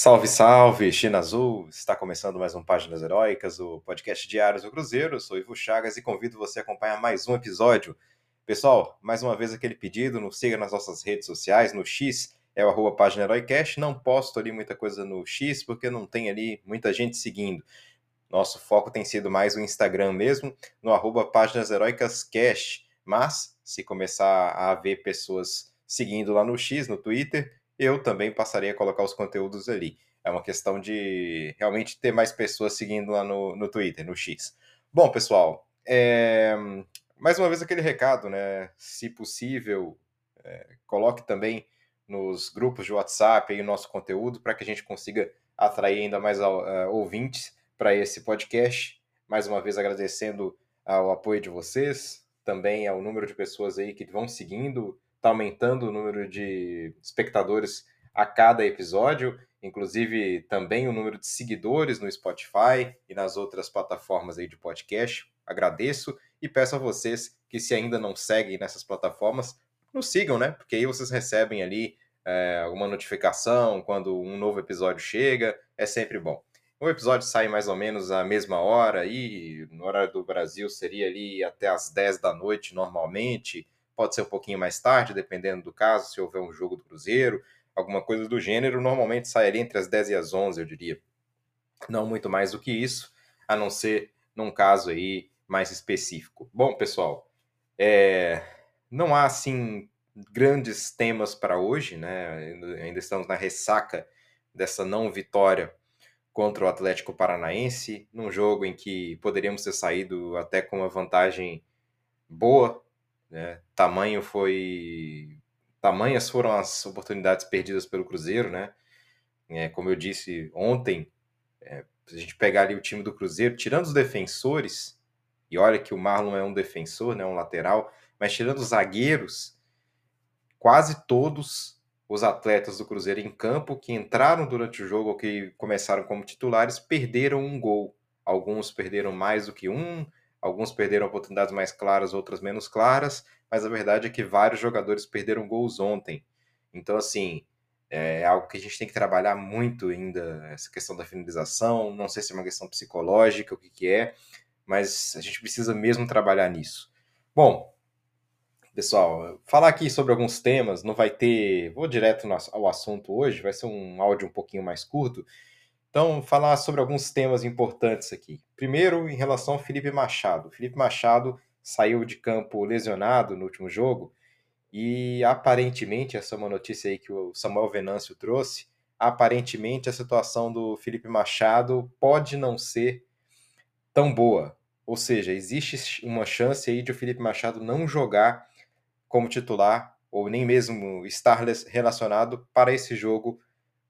Salve, salve, China Azul! Está começando mais um Páginas Heróicas, o podcast diário do Cruzeiro. Eu sou Ivo Chagas e convido você a acompanhar mais um episódio. Pessoal, mais uma vez aquele pedido, nos siga nas nossas redes sociais, no X é o arroba Página Heroicast. Não posto ali muita coisa no X porque não tem ali muita gente seguindo. Nosso foco tem sido mais o Instagram mesmo, no arroba Páginas Heroicas. Mas, se começar a haver pessoas seguindo lá no X, no Twitter, eu também passarei a colocar os conteúdos ali. É uma questão de realmente ter mais pessoas seguindo lá no, no Twitter, no X. Bom, pessoal, é... mais uma vez aquele recado, né? Se possível, é... coloque também nos grupos de WhatsApp aí o nosso conteúdo para que a gente consiga atrair ainda mais uh, ouvintes para esse podcast. Mais uma vez agradecendo ao apoio de vocês, também ao número de pessoas aí que vão seguindo, está aumentando o número de espectadores a cada episódio, inclusive também o número de seguidores no Spotify e nas outras plataformas aí de podcast. Agradeço e peço a vocês que se ainda não seguem nessas plataformas, nos sigam, né? Porque aí vocês recebem ali é, alguma notificação quando um novo episódio chega, é sempre bom. O episódio sai mais ou menos à mesma hora, e no horário do Brasil seria ali até as 10 da noite normalmente pode ser um pouquinho mais tarde, dependendo do caso, se houver um jogo do Cruzeiro, alguma coisa do gênero, normalmente sai ali entre as 10 e as 11, eu diria. Não muito mais do que isso, a não ser num caso aí mais específico. Bom, pessoal, é... não há assim grandes temas para hoje, né? Ainda estamos na ressaca dessa não vitória contra o Atlético Paranaense, num jogo em que poderíamos ter saído até com uma vantagem boa né? Tamanho foi. Tamanhas foram as oportunidades perdidas pelo Cruzeiro, né? É, como eu disse ontem, é, se a gente pegar ali o time do Cruzeiro, tirando os defensores, e olha que o Marlon é um defensor, né, um lateral, mas tirando os zagueiros, quase todos os atletas do Cruzeiro em campo que entraram durante o jogo ou que começaram como titulares perderam um gol. Alguns perderam mais do que um, Alguns perderam oportunidades mais claras, outras menos claras, mas a verdade é que vários jogadores perderam gols ontem. Então, assim, é algo que a gente tem que trabalhar muito ainda, essa questão da finalização. Não sei se é uma questão psicológica, o que, que é, mas a gente precisa mesmo trabalhar nisso. Bom, pessoal, falar aqui sobre alguns temas, não vai ter. Vou direto ao assunto hoje, vai ser um áudio um pouquinho mais curto. Então, falar sobre alguns temas importantes aqui. Primeiro, em relação ao Felipe Machado. O Felipe Machado saiu de campo lesionado no último jogo e aparentemente, essa é uma notícia aí que o Samuel Venâncio trouxe, aparentemente a situação do Felipe Machado pode não ser tão boa. Ou seja, existe uma chance aí de o Felipe Machado não jogar como titular ou nem mesmo estar relacionado para esse jogo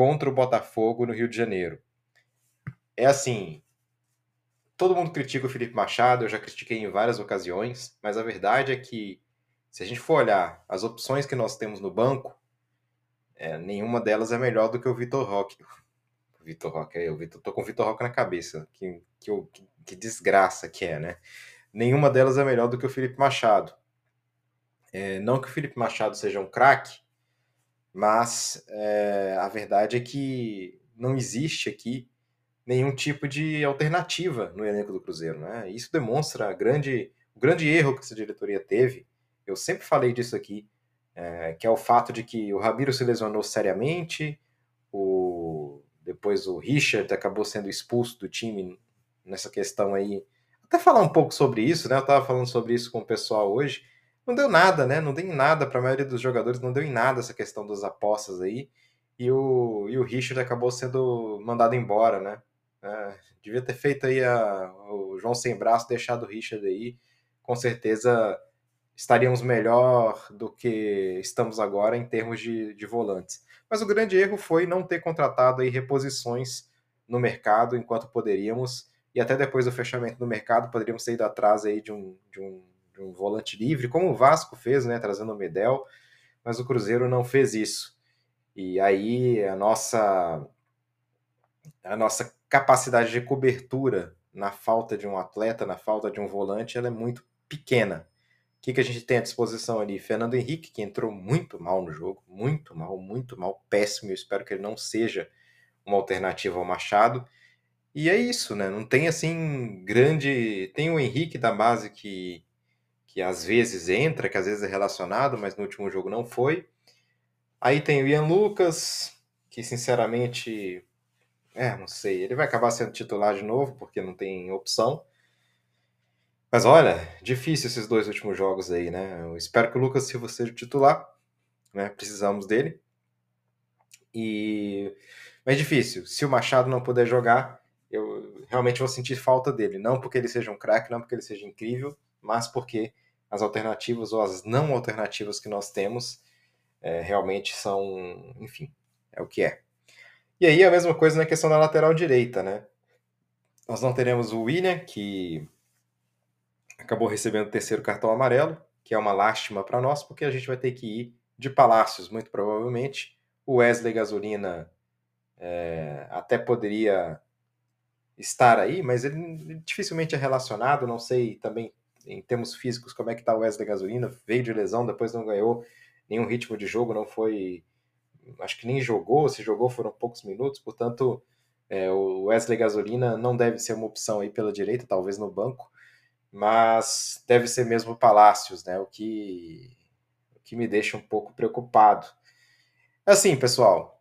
contra o Botafogo no Rio de Janeiro. É assim, todo mundo critica o Felipe Machado, eu já critiquei em várias ocasiões, mas a verdade é que se a gente for olhar as opções que nós temos no banco, é, nenhuma delas é melhor do que o Vitor Roque. O Vitor Roque, eu tô com o Vitor Roque na cabeça, que, que, que, que desgraça que é, né? Nenhuma delas é melhor do que o Felipe Machado. É, não que o Felipe Machado seja um craque, mas é, a verdade é que não existe aqui nenhum tipo de alternativa no elenco do Cruzeiro. Né? Isso demonstra grande, o grande erro que essa diretoria teve. Eu sempre falei disso aqui, é, que é o fato de que o Ramiro se lesionou seriamente, o, depois o Richard acabou sendo expulso do time nessa questão aí. Até falar um pouco sobre isso, né? Eu estava falando sobre isso com o pessoal hoje não deu nada, né? Não deu em nada para a maioria dos jogadores, não deu em nada essa questão das apostas aí. E o, e o Richard acabou sendo mandado embora, né? É, devia ter feito aí a, o João sem braço, deixado o Richard aí. Com certeza estaríamos melhor do que estamos agora em termos de, de volantes. Mas o grande erro foi não ter contratado aí reposições no mercado enquanto poderíamos. E até depois do fechamento do mercado, poderíamos ter ido atrás aí de um, de um um volante livre, como o Vasco fez, né, trazendo o Medel, mas o Cruzeiro não fez isso. E aí a nossa a nossa capacidade de cobertura na falta de um atleta, na falta de um volante, ela é muito pequena. O que, que a gente tem à disposição ali? Fernando Henrique, que entrou muito mal no jogo, muito mal, muito mal, péssimo. Eu espero que ele não seja uma alternativa ao Machado. E é isso, né? Não tem assim grande. Tem o Henrique da base que, que às vezes entra, que às vezes é relacionado, mas no último jogo não foi. Aí tem o Ian Lucas, que sinceramente. É, não sei. Ele vai acabar sendo titular de novo, porque não tem opção. Mas olha, difícil esses dois últimos jogos aí, né? Eu espero que o Lucas Silva seja titular, né? Precisamos dele. E mas difícil. Se o Machado não puder jogar, eu realmente vou sentir falta dele. Não porque ele seja um craque, não porque ele seja incrível, mas porque as alternativas ou as não alternativas que nós temos é, realmente são, enfim, é o que é. E aí a mesma coisa na questão da lateral direita, né? Nós não teremos o William, que acabou recebendo o terceiro cartão amarelo, que é uma lástima para nós, porque a gente vai ter que ir de Palácios, muito provavelmente. O Wesley Gasolina é, até poderia estar aí, mas ele dificilmente é relacionado, não sei também em termos físicos como é que está o Wesley Gasolina, veio de lesão, depois não ganhou nenhum ritmo de jogo, não foi, acho que nem jogou, se jogou foram poucos minutos, portanto é, o Wesley Gasolina não deve ser uma opção aí pela direita, talvez no banco, mas deve ser mesmo Palácios, né, o que, o que me deixa um pouco preocupado. Assim, pessoal,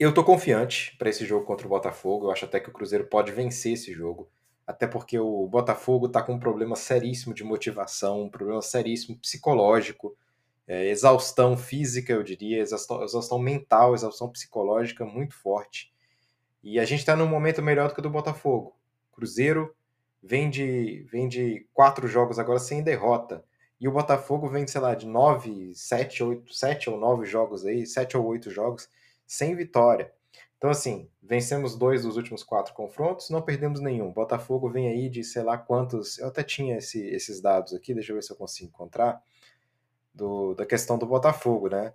eu tô confiante para esse jogo contra o Botafogo. Eu acho até que o Cruzeiro pode vencer esse jogo. Até porque o Botafogo tá com um problema seríssimo de motivação, um problema seríssimo psicológico, é, exaustão física, eu diria, exaustão, exaustão mental, exaustão psicológica muito forte. E a gente está num momento melhor do que o do Botafogo. Cruzeiro vem de, vem de quatro jogos agora sem derrota. E o Botafogo vem, sei lá, de nove, sete, oito, sete ou nove jogos aí, sete ou oito jogos sem vitória. Então, assim, vencemos dois dos últimos quatro confrontos, não perdemos nenhum. Botafogo vem aí de sei lá quantos. Eu até tinha esse, esses dados aqui, deixa eu ver se eu consigo encontrar. Do, da questão do Botafogo, né?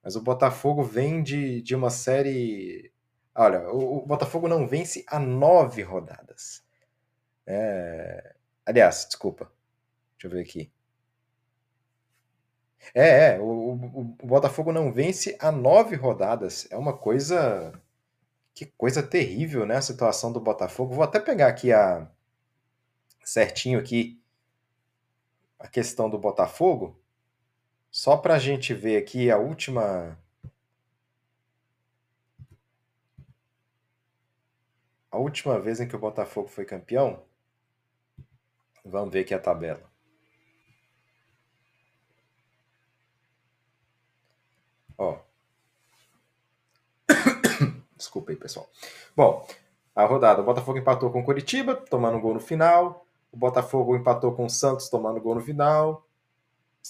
Mas o Botafogo vem de, de uma série. Olha, o, o Botafogo não vence há nove rodadas. É... Aliás, desculpa. Deixa eu ver aqui. É, é o, o, o Botafogo não vence há nove rodadas. É uma coisa. Que coisa terrível, né? A situação do Botafogo. Vou até pegar aqui a. certinho aqui. A questão do Botafogo. Só para a gente ver aqui a última. A última vez em que o Botafogo foi campeão. Vamos ver aqui a tabela. Desculpa aí, pessoal. Bom, a rodada. O Botafogo empatou com o Curitiba, tomando um gol no final. O Botafogo empatou com o Santos, tomando gol no final.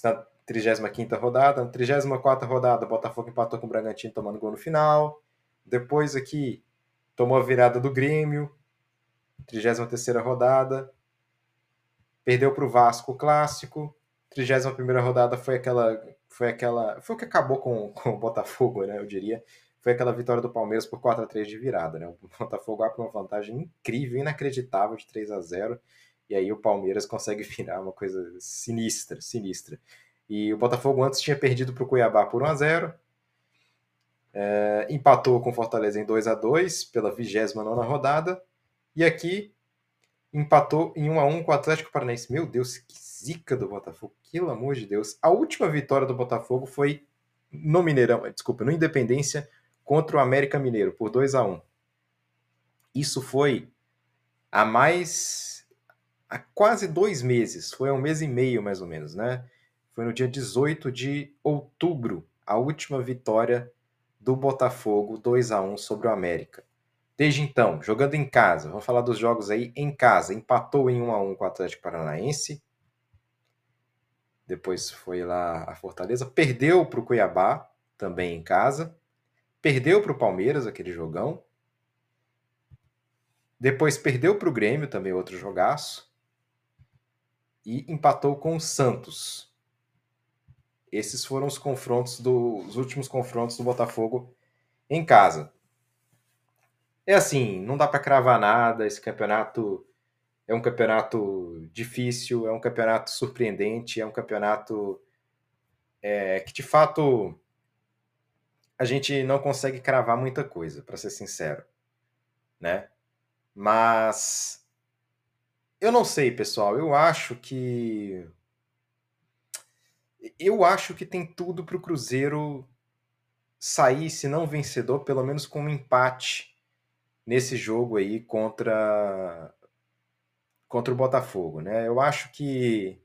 Na 35 rodada. Na 34 rodada, o Botafogo empatou com o Bragantino, tomando gol no final. Depois aqui, tomou a virada do Grêmio. 33 rodada. Perdeu para o Vasco clássico. 31 rodada foi aquela foi aquela. Foi o que acabou com, com o Botafogo, né? Eu diria. Foi aquela vitória do Palmeiras por 4 a 3 de virada, né? O Botafogo abre uma vantagem incrível, inacreditável de 3 a 0 e aí o Palmeiras consegue virar uma coisa sinistra, sinistra. E o Botafogo antes tinha perdido para o Cuiabá por 1 a 0 é, empatou com o Fortaleza em 2 a 2 pela 29 rodada, e aqui empatou em 1 a 1 com o Atlético Paranaense. Meu Deus, que zica do Botafogo, pelo amor de Deus. A última vitória do Botafogo foi no Mineirão, desculpa, no Independência contra o América Mineiro por 2 a 1. Isso foi há mais há quase dois meses, foi um mês e meio mais ou menos, né? Foi no dia 18 de outubro, a última vitória do Botafogo 2 a 1 sobre o América. Desde então, jogando em casa, vamos falar dos jogos aí em casa, empatou em 1 a 1 com o Atlético Paranaense. Depois foi lá a Fortaleza, perdeu para o Cuiabá, também em casa. Perdeu para o Palmeiras, aquele jogão. Depois perdeu para o Grêmio, também outro jogaço. E empatou com o Santos. Esses foram os confrontos os últimos confrontos do Botafogo em casa. É assim, não dá para cravar nada. Esse campeonato é um campeonato difícil, é um campeonato surpreendente, é um campeonato é, que de fato a gente não consegue cravar muita coisa, para ser sincero, né? Mas eu não sei, pessoal. Eu acho que eu acho que tem tudo para o Cruzeiro sair, se não vencedor, pelo menos com um empate nesse jogo aí contra contra o Botafogo, né? Eu acho que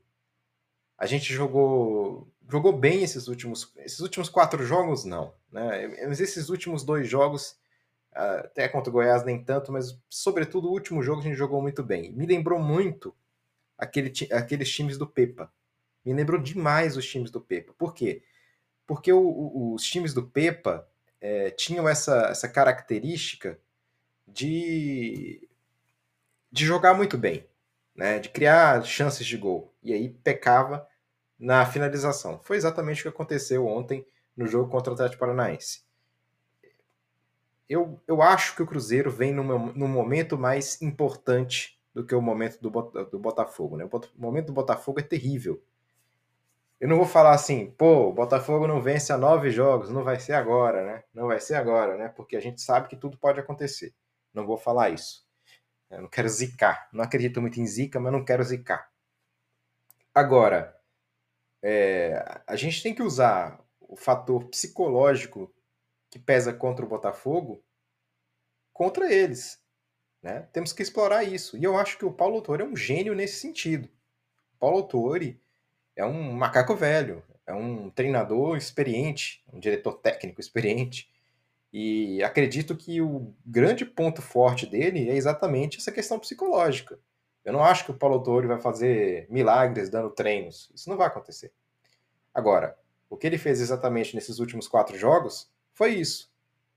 a gente jogou jogou bem esses últimos esses últimos quatro jogos não, né? Mas esses últimos dois jogos até contra o Goiás nem tanto, mas sobretudo o último jogo a gente jogou muito bem. Me lembrou muito aquele, aqueles times do Pepa. Me lembrou demais os times do Pepa. Por quê? Porque o, o, os times do Pepa é, tinham essa, essa característica de, de jogar muito bem, né? de criar chances de gol. E aí pecava na finalização. Foi exatamente o que aconteceu ontem no jogo contra o Atlético Paranaense. Eu, eu acho que o Cruzeiro vem num, momento mais importante do que o momento do, do Botafogo. Né? O momento do Botafogo é terrível. Eu não vou falar assim, pô, o Botafogo não vence há nove jogos, não vai ser agora, né? Não vai ser agora, né? Porque a gente sabe que tudo pode acontecer. Não vou falar isso. Eu não quero zicar. Não acredito muito em zica, mas não quero zicar. Agora, é, a gente tem que usar o fator psicológico que pesa contra o Botafogo contra eles. Né? Temos que explorar isso. E eu acho que o Paulo Autori é um gênio nesse sentido. O Paulo Autori é um macaco velho, é um treinador experiente, um diretor técnico experiente. E acredito que o grande ponto forte dele é exatamente essa questão psicológica. Eu não acho que o Paulo Autori vai fazer milagres dando treinos. Isso não vai acontecer. Agora, o que ele fez exatamente nesses últimos quatro jogos foi isso.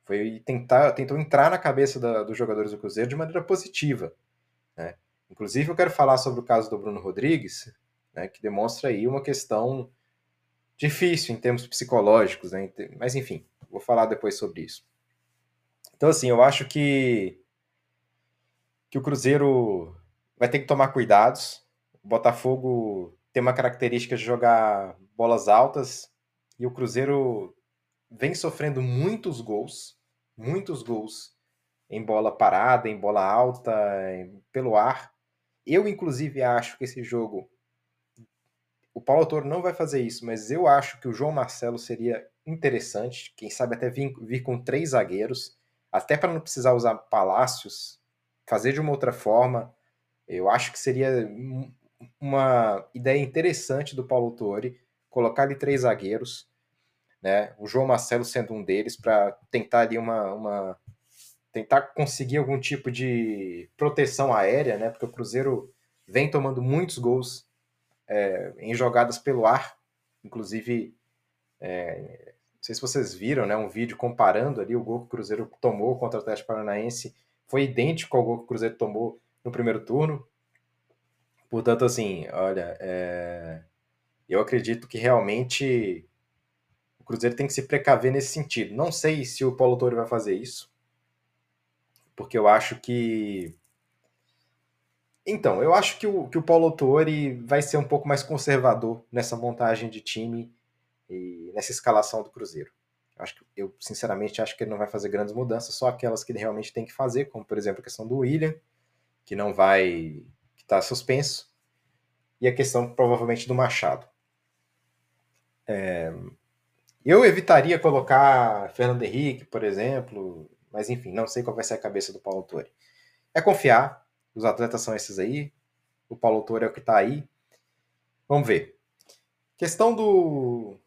Foi tentar, tentou entrar na cabeça da, dos jogadores do Cruzeiro de maneira positiva. Né? Inclusive, eu quero falar sobre o caso do Bruno Rodrigues, né, que demonstra aí uma questão difícil em termos psicológicos, né? mas enfim, vou falar depois sobre isso. Então, assim, eu acho que, que o Cruzeiro vai ter que tomar cuidados. O Botafogo tem uma característica de jogar bolas altas e o Cruzeiro vem sofrendo muitos gols, muitos gols em bola parada, em bola alta, em, pelo ar. Eu, inclusive, acho que esse jogo o Paulo Autor não vai fazer isso, mas eu acho que o João Marcelo seria interessante, quem sabe até vir, vir com três zagueiros, até para não precisar usar palácios, fazer de uma outra forma. Eu acho que seria uma ideia interessante do Paulo Autori colocar ali três zagueiros, né? O João Marcelo sendo um deles para tentar ali uma, uma tentar conseguir algum tipo de proteção aérea, né? Porque o Cruzeiro vem tomando muitos gols é, em jogadas pelo ar, inclusive, é, não sei se vocês viram, né, um vídeo comparando ali o gol que o Cruzeiro tomou contra o Atlético Paranaense, foi idêntico ao gol que o Cruzeiro tomou no primeiro turno. Portanto, assim, olha, é, eu acredito que realmente o Cruzeiro tem que se precaver nesse sentido. Não sei se o Paulo Torre vai fazer isso, porque eu acho que então, eu acho que o, que o Paulo Autori vai ser um pouco mais conservador nessa montagem de time e nessa escalação do Cruzeiro. Eu, acho que, eu, sinceramente, acho que ele não vai fazer grandes mudanças, só aquelas que ele realmente tem que fazer, como, por exemplo, a questão do William, que não vai... que está suspenso, e a questão, provavelmente, do Machado. É, eu evitaria colocar Fernando Henrique, por exemplo, mas, enfim, não sei qual vai ser a cabeça do Paulo Autori. É confiar, os atletas são esses aí. O Paulo Autor é o que está aí. Vamos ver. Questão do,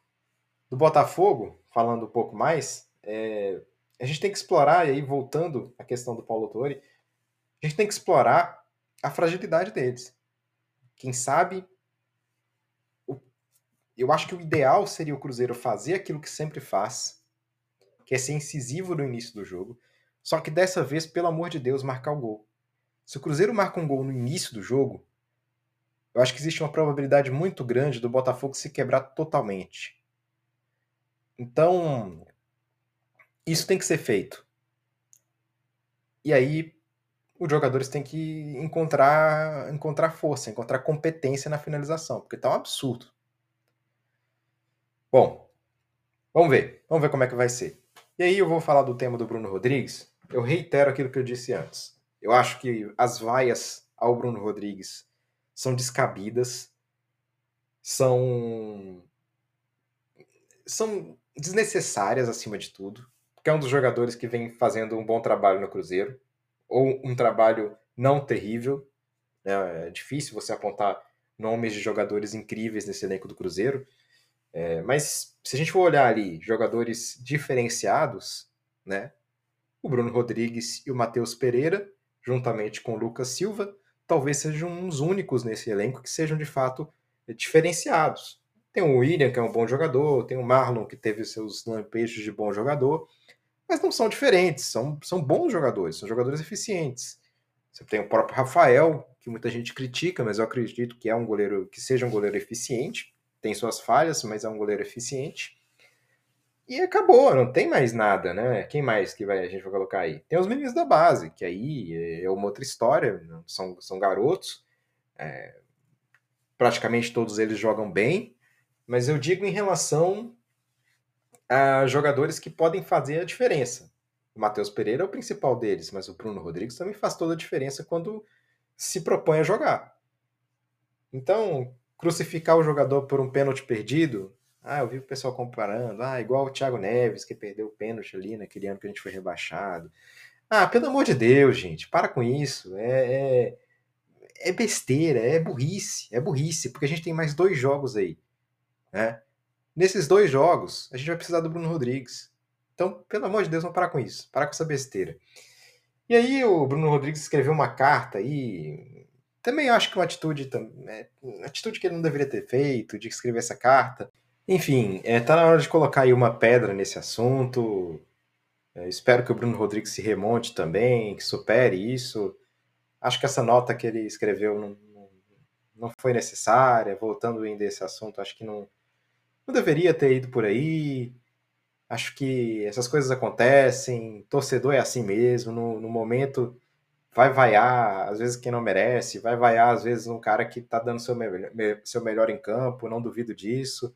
do Botafogo, falando um pouco mais, é, a gente tem que explorar, e aí voltando à questão do Paulo Autori, a gente tem que explorar a fragilidade deles. Quem sabe, eu acho que o ideal seria o Cruzeiro fazer aquilo que sempre faz, que é ser incisivo no início do jogo, só que dessa vez, pelo amor de Deus, marcar o gol. Se o Cruzeiro marca um gol no início do jogo, eu acho que existe uma probabilidade muito grande do Botafogo se quebrar totalmente. Então, isso tem que ser feito. E aí, os jogadores têm que encontrar, encontrar força, encontrar competência na finalização, porque tá um absurdo. Bom, vamos ver. Vamos ver como é que vai ser. E aí eu vou falar do tema do Bruno Rodrigues. Eu reitero aquilo que eu disse antes. Eu acho que as vaias ao Bruno Rodrigues são descabidas, são são desnecessárias acima de tudo, porque é um dos jogadores que vem fazendo um bom trabalho no Cruzeiro, ou um trabalho não terrível. Né? É difícil você apontar nomes de jogadores incríveis nesse elenco do Cruzeiro, é, mas se a gente for olhar ali jogadores diferenciados, né? O Bruno Rodrigues e o Matheus Pereira, juntamente com o Lucas Silva, talvez sejam os únicos nesse elenco que sejam de fato diferenciados. Tem o William, que é um bom jogador, tem o Marlon, que teve seus lampejos de bom jogador, mas não são diferentes, são, são bons jogadores, são jogadores eficientes. Você tem o próprio Rafael, que muita gente critica, mas eu acredito que é um goleiro que seja um goleiro eficiente tem suas falhas, mas é um goleiro eficiente. E acabou, não tem mais nada, né? Quem mais que vai, a gente vai colocar aí? Tem os meninos da base, que aí é uma outra história, são, são garotos, é, praticamente todos eles jogam bem, mas eu digo em relação a jogadores que podem fazer a diferença. O Matheus Pereira é o principal deles, mas o Bruno Rodrigues também faz toda a diferença quando se propõe a jogar. Então, crucificar o jogador por um pênalti perdido. Ah, eu vi o pessoal comparando. Ah, igual o Thiago Neves, que perdeu o pênalti ali naquele ano que a gente foi rebaixado. Ah, pelo amor de Deus, gente, para com isso. É, é, é besteira, é burrice. É burrice, porque a gente tem mais dois jogos aí. Né? Nesses dois jogos, a gente vai precisar do Bruno Rodrigues. Então, pelo amor de Deus, vamos parar com isso. Parar com essa besteira. E aí o Bruno Rodrigues escreveu uma carta aí, também acho que uma atitude, é, uma atitude que ele não deveria ter feito, de escrever essa carta. Enfim, é, tá na hora de colocar aí uma pedra nesse assunto. É, espero que o Bruno Rodrigues se remonte também, que supere isso. Acho que essa nota que ele escreveu não, não, não foi necessária. Voltando ainda a esse assunto, acho que não, não deveria ter ido por aí. Acho que essas coisas acontecem, torcedor é assim mesmo, no, no momento vai vaiar, às vezes, quem não merece, vai vaiar, às vezes, um cara que tá dando seu, me seu melhor em campo, não duvido disso.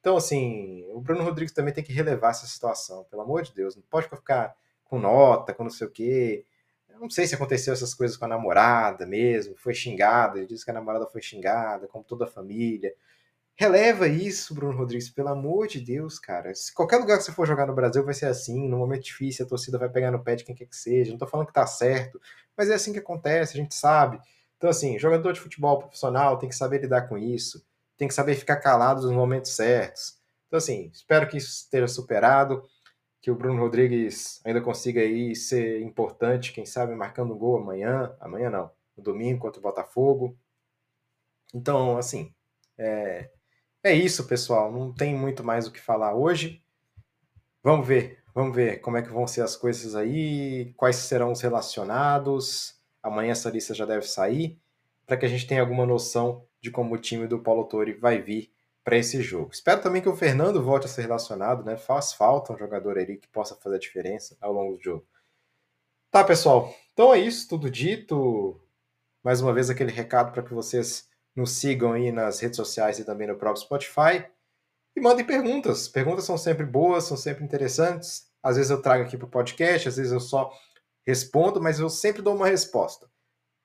Então, assim, o Bruno Rodrigues também tem que relevar essa situação, pelo amor de Deus, não pode ficar com nota, com não sei o quê. Eu não sei se aconteceu essas coisas com a namorada mesmo, foi xingada, ele disse que a namorada foi xingada, como toda a família. Releva isso, Bruno Rodrigues, pelo amor de Deus, cara. Se qualquer lugar que você for jogar no Brasil vai ser assim, no momento difícil a torcida vai pegar no pé de quem quer que seja. Não tô falando que tá certo, mas é assim que acontece, a gente sabe. Então, assim, jogador de futebol profissional tem que saber lidar com isso, tem que saber ficar calado nos momentos certos. Então, assim, espero que isso esteja superado, que o Bruno Rodrigues ainda consiga aí ser importante, quem sabe marcando um gol amanhã, amanhã não, no domingo contra o Botafogo. Então, assim, é, é isso, pessoal. Não tem muito mais o que falar hoje. Vamos ver, vamos ver como é que vão ser as coisas aí, quais serão os relacionados. Amanhã essa lista já deve sair, para que a gente tenha alguma noção de como o time do Paulo Torre vai vir para esse jogo. Espero também que o Fernando volte a ser relacionado, né? Faz falta um jogador ali que possa fazer a diferença ao longo do jogo. Tá, pessoal. Então é isso, tudo dito. Mais uma vez aquele recado para que vocês nos sigam aí nas redes sociais e também no próprio Spotify. E mandem perguntas. Perguntas são sempre boas, são sempre interessantes. Às vezes eu trago aqui para o podcast, às vezes eu só respondo, mas eu sempre dou uma resposta.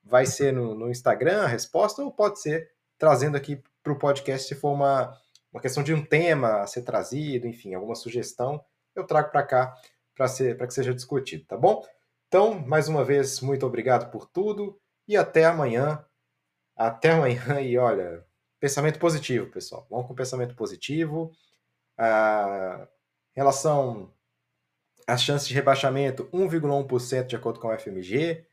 Vai ser no, no Instagram a resposta, ou pode ser trazendo aqui para o podcast se for uma, uma questão de um tema a ser trazido, enfim, alguma sugestão, eu trago para cá para que seja discutido, tá bom? Então, mais uma vez, muito obrigado por tudo e até amanhã até amanhã e olha, pensamento positivo, pessoal. Vamos com pensamento positivo. A relação as chances de rebaixamento 1,1% de acordo com o FMG.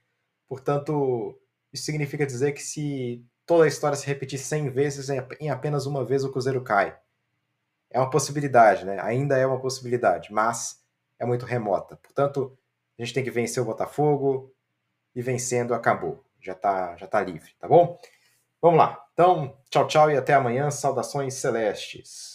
Portanto, isso significa dizer que se toda a história se repetir 100 vezes, em apenas uma vez o Cruzeiro cai. É uma possibilidade, né? Ainda é uma possibilidade, mas é muito remota. Portanto, a gente tem que vencer o Botafogo e vencendo acabou. Já está já tá livre, tá bom? Vamos lá. Então, tchau, tchau e até amanhã. Saudações celestes.